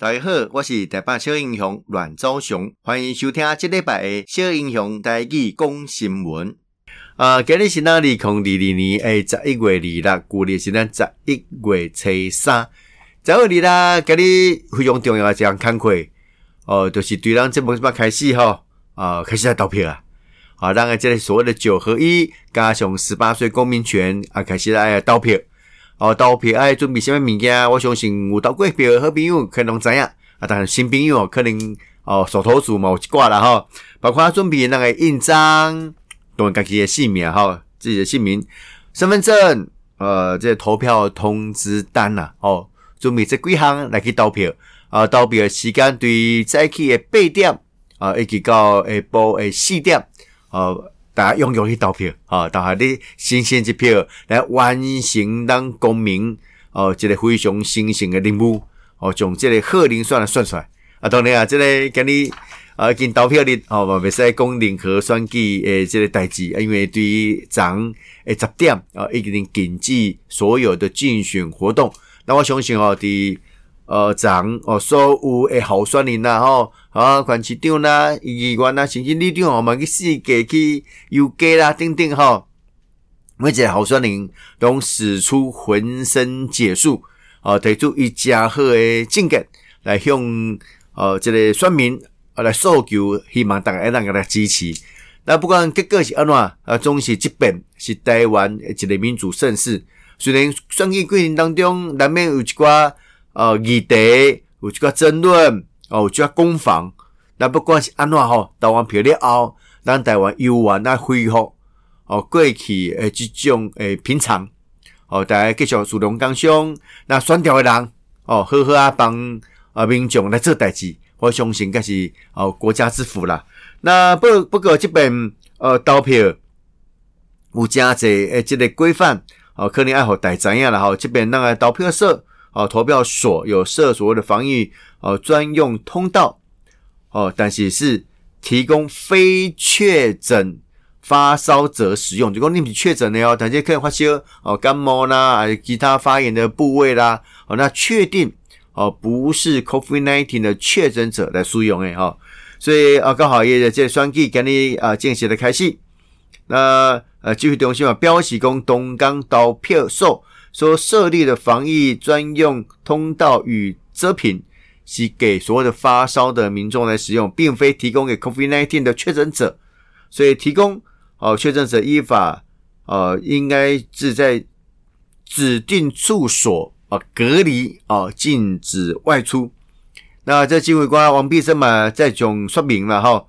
大家好，我是台北小英雄阮昭雄，欢迎收听这礼拜的小英雄台语讲新闻。啊，今日是咱二零二二年诶十一月二六，旧历是咱十一月初三。十一月二六，今日非常重要的一项工课哦，就是对咱节目什么开始吼，啊，开始来投票啊，啊，咱个这个所谓的九合一加上十八岁公民权啊，开始来投票。哦，投票爱准备什么物件？我相信有投过票的好朋友可能知影，啊，当然新朋友可能哦，手头数嘛有一挂啦吼，包括准备那个印章，当家己的姓名哈，自己的姓名、身份证，呃，这个投票通知单呐，哦，准备这几项来去投票。啊，投票的时间对早起的八点啊，一直到下晡的四点，哦。大家踊跃去投票，哈！投下你新鲜一票，来完成咱公民哦，一个非常神圣的任务哦，将这个贺龄选算出来。啊，当然啊，这个今日啊，经投票日哦，嘛袂使讲任何选举诶，这个代志，因为对于昨诶十点啊，已经禁止所有的竞选活动。那我相信哦，伫呃，昨哦，所有诶候选人呐，吼，啊，县市长啦、议员啦、甚至里长哦，嘛去世界去游街啦，等等吼，每一个候选人拢使出浑身解数，哦，提出伊诚好诶政见来向呃这个选民来诉求，希望大家会当个来支持。那不管结果是安怎，啊，总是这边是台湾一个民主盛世。虽然选举过程当中难免有一寡。呃，议题有一个争论，哦，有一个攻防。那不管是安怎吼，投完票了后，咱台湾又完来恢复哦，过去诶这种诶平常哦，大家继续主动共商。那选调诶人哦，好好啊帮啊民众来做代志，我相信该是哦国家之福啦。那不不过这边呃投票有诚侪诶，即个规范哦，可能爱互大家知影啦吼，这边那个投票所。哦，投票所有设所谓的防疫哦专用通道哦，但是是提供非确诊发烧者使用。如果你确诊的哦，但是可以发烧哦，感冒啦，还有其他发炎的部位啦，哦，那确定哦不是 COVID-19 的确诊者来使用诶哈。所以啊，刚好也在这双击给你啊进行的开始。那呃，继续中心嘛，标示讲东港投票所。说设立的防疫专用通道与遮屏是给所有的发烧的民众来使用，并非提供给 COVID-19 的确诊者。所以提供哦，确诊者依法呃，应该是在指定处所啊、隔离啊，禁止外出。那这机会官王必胜嘛，在总说明了哈，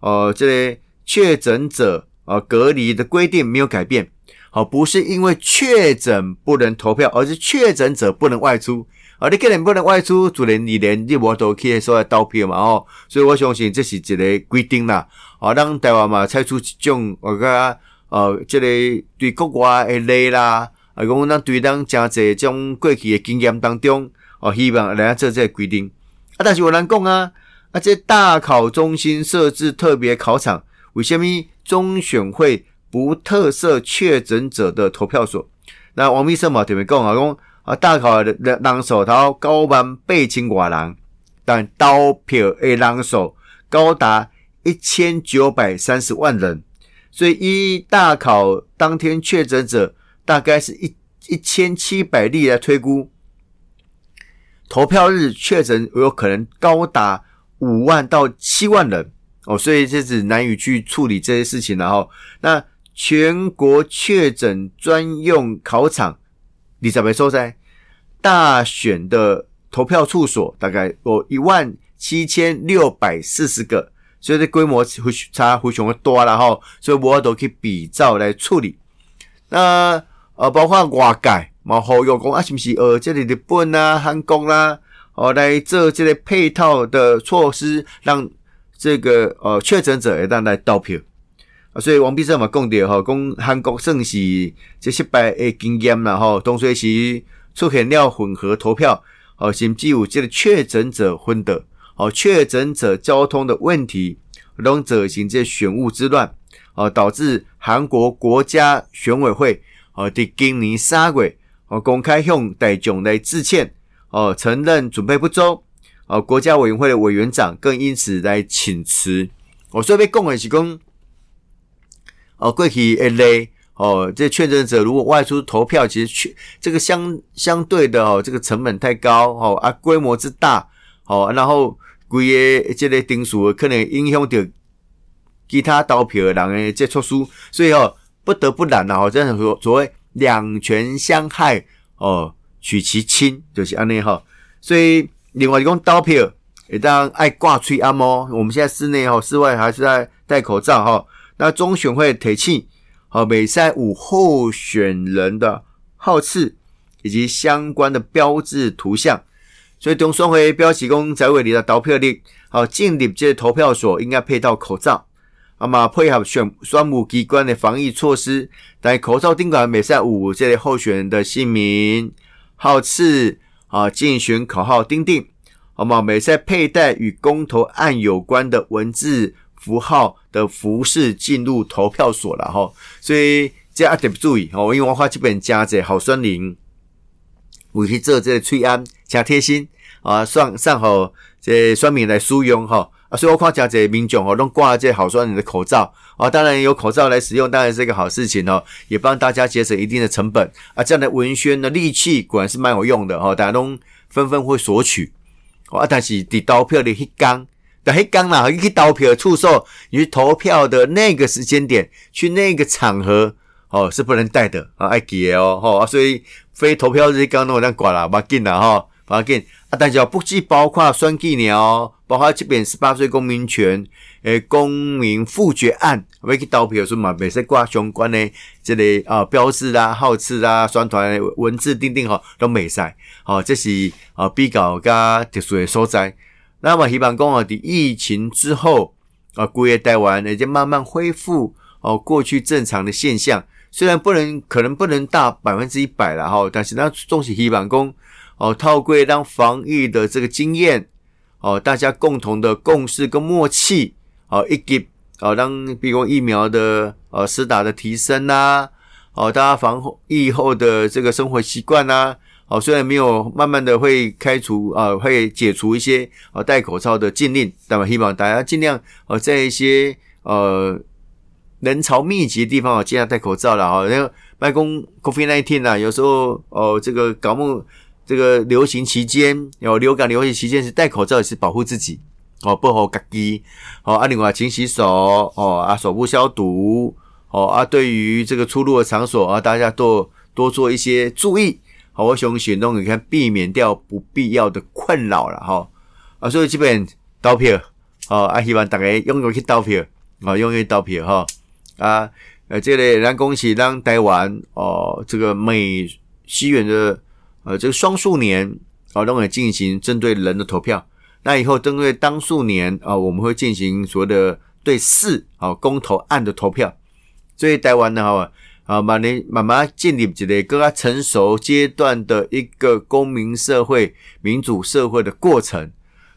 呃，这确诊者啊、隔离的规定没有改变。好，不是因为确诊不能投票，而是确诊者不能外出。啊，你个人不能外出，自然你连你无都可以说来投票嘛，哦，所以我相信这是一个规定啦。啊，让台湾嘛采取一种我个呃，这个对国外的例啦，啊，讲咱对咱诚济这种过去的经验当中，哦，希望来做这个规定。啊，但是有人讲啊，啊，这大考中心设置特别考场，为什么中选会？不特设确诊者的投票所，那王必胜嘛特别讲啊，讲啊大考的人数头九万八千多人，但刀票的人手高达一千九百三十万人，所以一大考当天确诊者大概是一一千七百例来推估，投票日确诊有可能高达五万到七万人哦，所以这是难以去处理这些事情，然后那。全国确诊专用考场，你怎么说在大选的投票处所大概有一万七千六百四十个，所以这规模会差非常的多了哈，所以我都可以比照来处理。那呃，包括外界嘛，好有讲啊，是不是呃，这里日本啊、韩国啦，哦来做这个配套的措施，让这个呃确诊者也当来投票。所以王必胜嘛讲到吼，讲韩国算是这失败的经验啦吼，当时是出现了混合投票，哦，甚至有这个确诊者昏倒，哦，确诊者交通的问题，拢造成这选务之乱，哦，导致韩国国家选委会，哦，在今年三月，哦，公开向大众来致歉，哦，承认准备不周，哦，国家委员会的委员长更因此来请辞。我所以被讲的是讲，哦，过去一类哦，这确诊者如果外出投票，其实去这个相相对的哦，这个成本太高哦啊，规模之大哦，然后规个这个定数可能影响到其他投票的人的这措施，所以哦，不得不然哦，这样说所谓两权相害哦，取其轻就是安尼哈，所以。另外，一讲投票，也当爱挂吹按摩。我们现在室内哈，室外还是在戴口罩哈。那中选会提醒，好，每赛五候选人的号次以及相关的标志图像。所以中选会标示讲，在位里的投票率，好进入这投票所应该配套口罩，那么配合选选务机关的防疫措施，在口罩顶管每赛五这类候选人的姓名、号次。啊，竞选口号钉钉，好吗？每赛佩戴与公投案有关的文字符号的服饰进入投票所了哈。所以这要特别注意哦，因为我花这本加者好酸灵，我去做这个催安加贴心啊，上上好这酸民来使用哈。啊，所以我看加者民众哦，都挂这好酸灵的口罩啊，当然有口罩来使用，当然是一个好事情哦，也帮大家节省一定的成本啊。这样的文宣的利器果然是蛮有用的哈，大家都纷纷会索取啊。但是在投票的迄天，在迄天啦，你去投票出售，你去投票的那个时间点，去那个场合哦，是不能带的啊，爱记的哦，所以非投票日刚刚我这样挂了，别紧啦哈，别紧啊。但是不计包括选举年哦。包括这边十八岁公民权，诶，公民复决案，要去投票时嘛，每次挂相关的这类啊标志啊、号次啊、宣传文字钉钉吼，都没使，好，这是啊比较加特殊的所在。那么希望讲啊，在疫情之后啊，工业带完也就慢慢恢复哦过去正常的现象，虽然不能可能不能达百分之一百了哈，但是那总是希望讲哦，透过当防疫的这个经验。哦，大家共同的共识跟默契，哦，以及哦，当比如疫苗的呃施打的提升呐，哦，大家防疫后的这个生活习惯呐，哦，虽然没有慢慢的会开除啊，会解除一些啊戴口罩的禁令，但我希望大家尽量呃在一些呃人潮密集的地方啊，尽量戴口罩了啊，因为办公 COVID-19 啊，有时候哦，这个感冒。这个流行期间，有流感流行期间是戴口罩也是保护自己哦，不好隔离哦。啊，另外勤洗手哦，啊，手部消毒哦，啊，对于这个出入的场所啊，大家多多做一些注意。好，我想行动你看避免掉不必要的困扰了哈。啊，所以基本投票哦，啊，希望大家踊跃去投票啊，踊跃投票哈。啊，呃，这里咱恭喜让台湾哦，这个美西元的。呃，这个双数年啊，都会进行针对人的投票。那以后针对单数年啊，我们会进行所谓的对事啊公投案的投票。所以台湾呢，哈啊，慢慢慢慢建立起来更加成熟阶段的一个公民社会、民主社会的过程。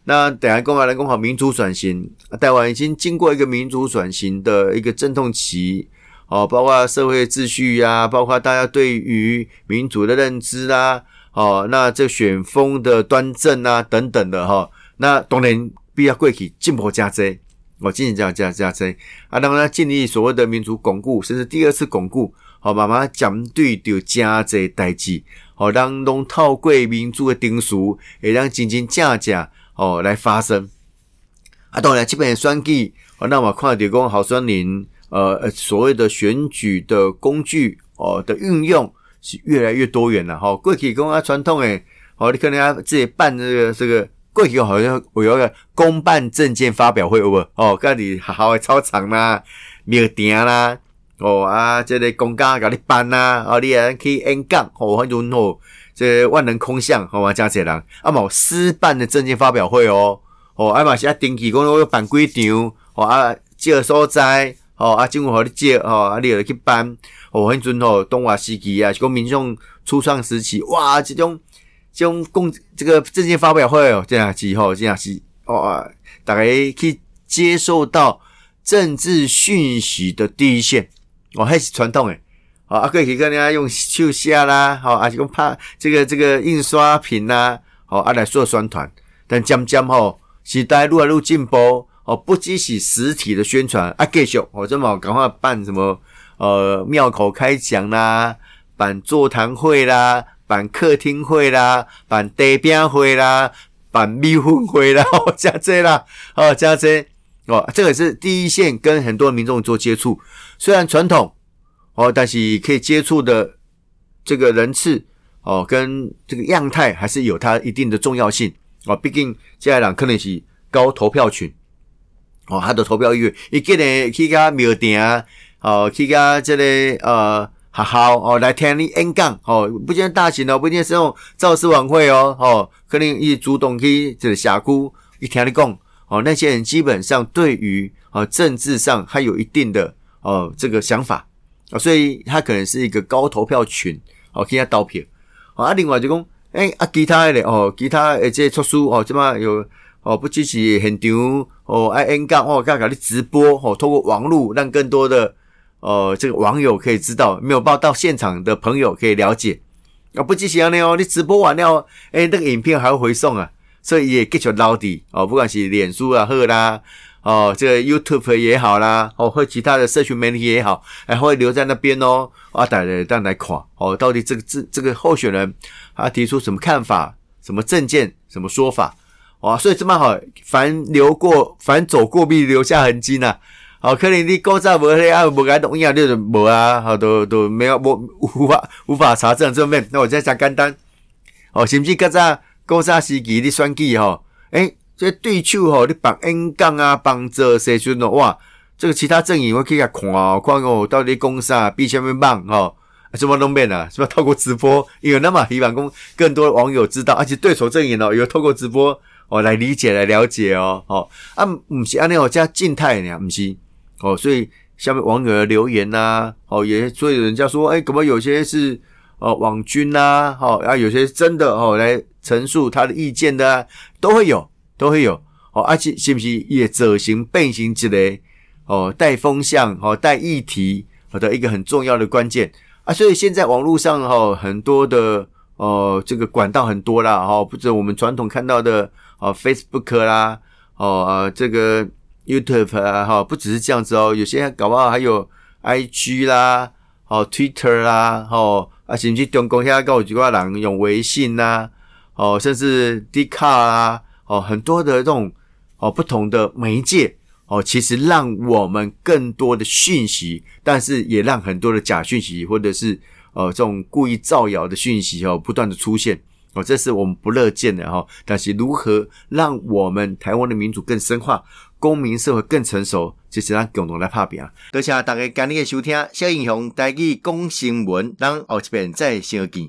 那等下公开来讲好民主转型，台湾已经经过一个民主转型的一个阵痛期。哦，包括社会秩序呀、啊，包括大家对于民主的认知啊，哦，那这选风的端正啊，等等的哈，那当然必要过去进步加增，我进行加加加增啊，当然建立所谓的民主巩固，甚至第二次巩固，好，慢慢针对就加这代志，好，让弄透过民主的定数，会让真真正正哦来发生。啊，当然这边选举，哦，那我看到讲候选人。呃，所谓的选举的工具哦的运用是越来越多元了哈。过去讲啊传统诶，哦，你可能要自己办这个这个，过去好像有一个公办证件发表会有无？哦，家里学校的操场啦、庙埕啦，哦啊，这个公家甲你办啦，哦，你也可以演讲，哦，很多哦，这个、万人空巷，好嘛，加些人，啊嘛，私办的证件发表会哦，哦，啊嘛，是啊定期讲我要办几场，哦啊，这个所在。哦，啊，政府互你借，哦，啊，你有去办，哦，迄阵吼，东华时期啊，是讲民众初创时期，哇，这种种共这个政见发表会哦，这样子吼，这样子，哦，大家去接受到政治讯息的第一线，哦，还是传统诶，哦，啊，可以跟人家用手写啦，好，啊，是讲拍这个这个印刷品呐，好，啊来做宣传，但渐渐吼时代愈来愈进步哦，不只是实体的宣传啊，继续哦，这么赶快办什么呃庙口开讲啦，办座谈会啦，办客厅会啦，办茶饼会啦，办米粉会啦，哦，加这啦，哦，加这哦，这个是第一线跟很多民众做接触，虽然传统哦，但是可以接触的这个人次哦，跟这个样态还是有它一定的重要性。哦，毕竟接下来可能是高投票群，哦，他的投票意愿，伊今年去个庙埕啊，哦，去个这个呃好好哦来听你演讲，哦，不见大型哦，不见是种造势晚会哦，哦，可能伊主动去这个社区一听你讲，哦，那些人基本上对于哦政治上还有一定的哦这个想法，哦，所以他可能是一个高投票群，哦，去他投票，啊，另外就讲。诶、啊，其他的哦，其他诶，这出书哦，这么有哦，不只是现场哦，爱演讲哦，刚刚你直播哦，透过网络让更多的呃这个网友可以知道，没有报到现场的朋友可以了解啊，不只是这样哦，你直播完了，诶、欸，那个影片还会回送啊，所以也继续留底哦，不管是脸书啊，好啦。哦，这个 YouTube 也好啦，哦，或其他的社群媒体也好，还会留在那边哦。啊，大家当来看哦，到底这个这这个候选人他提出什么看法、什么政见、什么说法？哇，所以这么好，凡流过，凡走过必留下痕迹呐。好，可能你古早无迄啊，无该动样，就无啊，好都都没有，无无法无法查证这面。那我再讲简单，哦，甚至较早古早时期你选举吼，诶。这对手吼，你绑 N 杠啊，绑这些就喏哇，这个其他阵营我可以看哦，看哦，到底攻啥，比什么棒吼，什么都变了，是吧？透过直播，因为那么希望公更多网友知道，而且对手阵营哦，有透过直播哦来理解来了解哦，哦啊，不是安尼哦，加静态呢，不是哦，所以下面网友的留言呐、哦也所以人家说，哎，可能有些是哦网军呐、啊，哦啊有些真的哦来陈述他的意见的、都会有。都会有哦，而且是不是也走形变形之类哦，带风向哦，带议题好的一个很重要的关键啊，所以现在网络上哈很多的哦，这个管道很多啦哈，不止我们传统看到的哦，Facebook 啦哦，这个 YouTube 啊哈，不只是这样子哦，有些搞不好还有 IG 啦哦，Twitter 啦哦，啊甚至中国现在搞几个人用微信呐哦，甚至 Dcard 啊。哦，很多的这种哦不同的媒介哦，其实让我们更多的讯息，但是也让很多的假讯息或者是呃这种故意造谣的讯息哦不断的出现哦，这是我们不乐见的哈、但是如何让我们台湾的民主更深化，公民社会更成熟，就是咱共同来打拼！多谢大家今日的收听，小英雄带去讲新闻，咱后一遍再相见。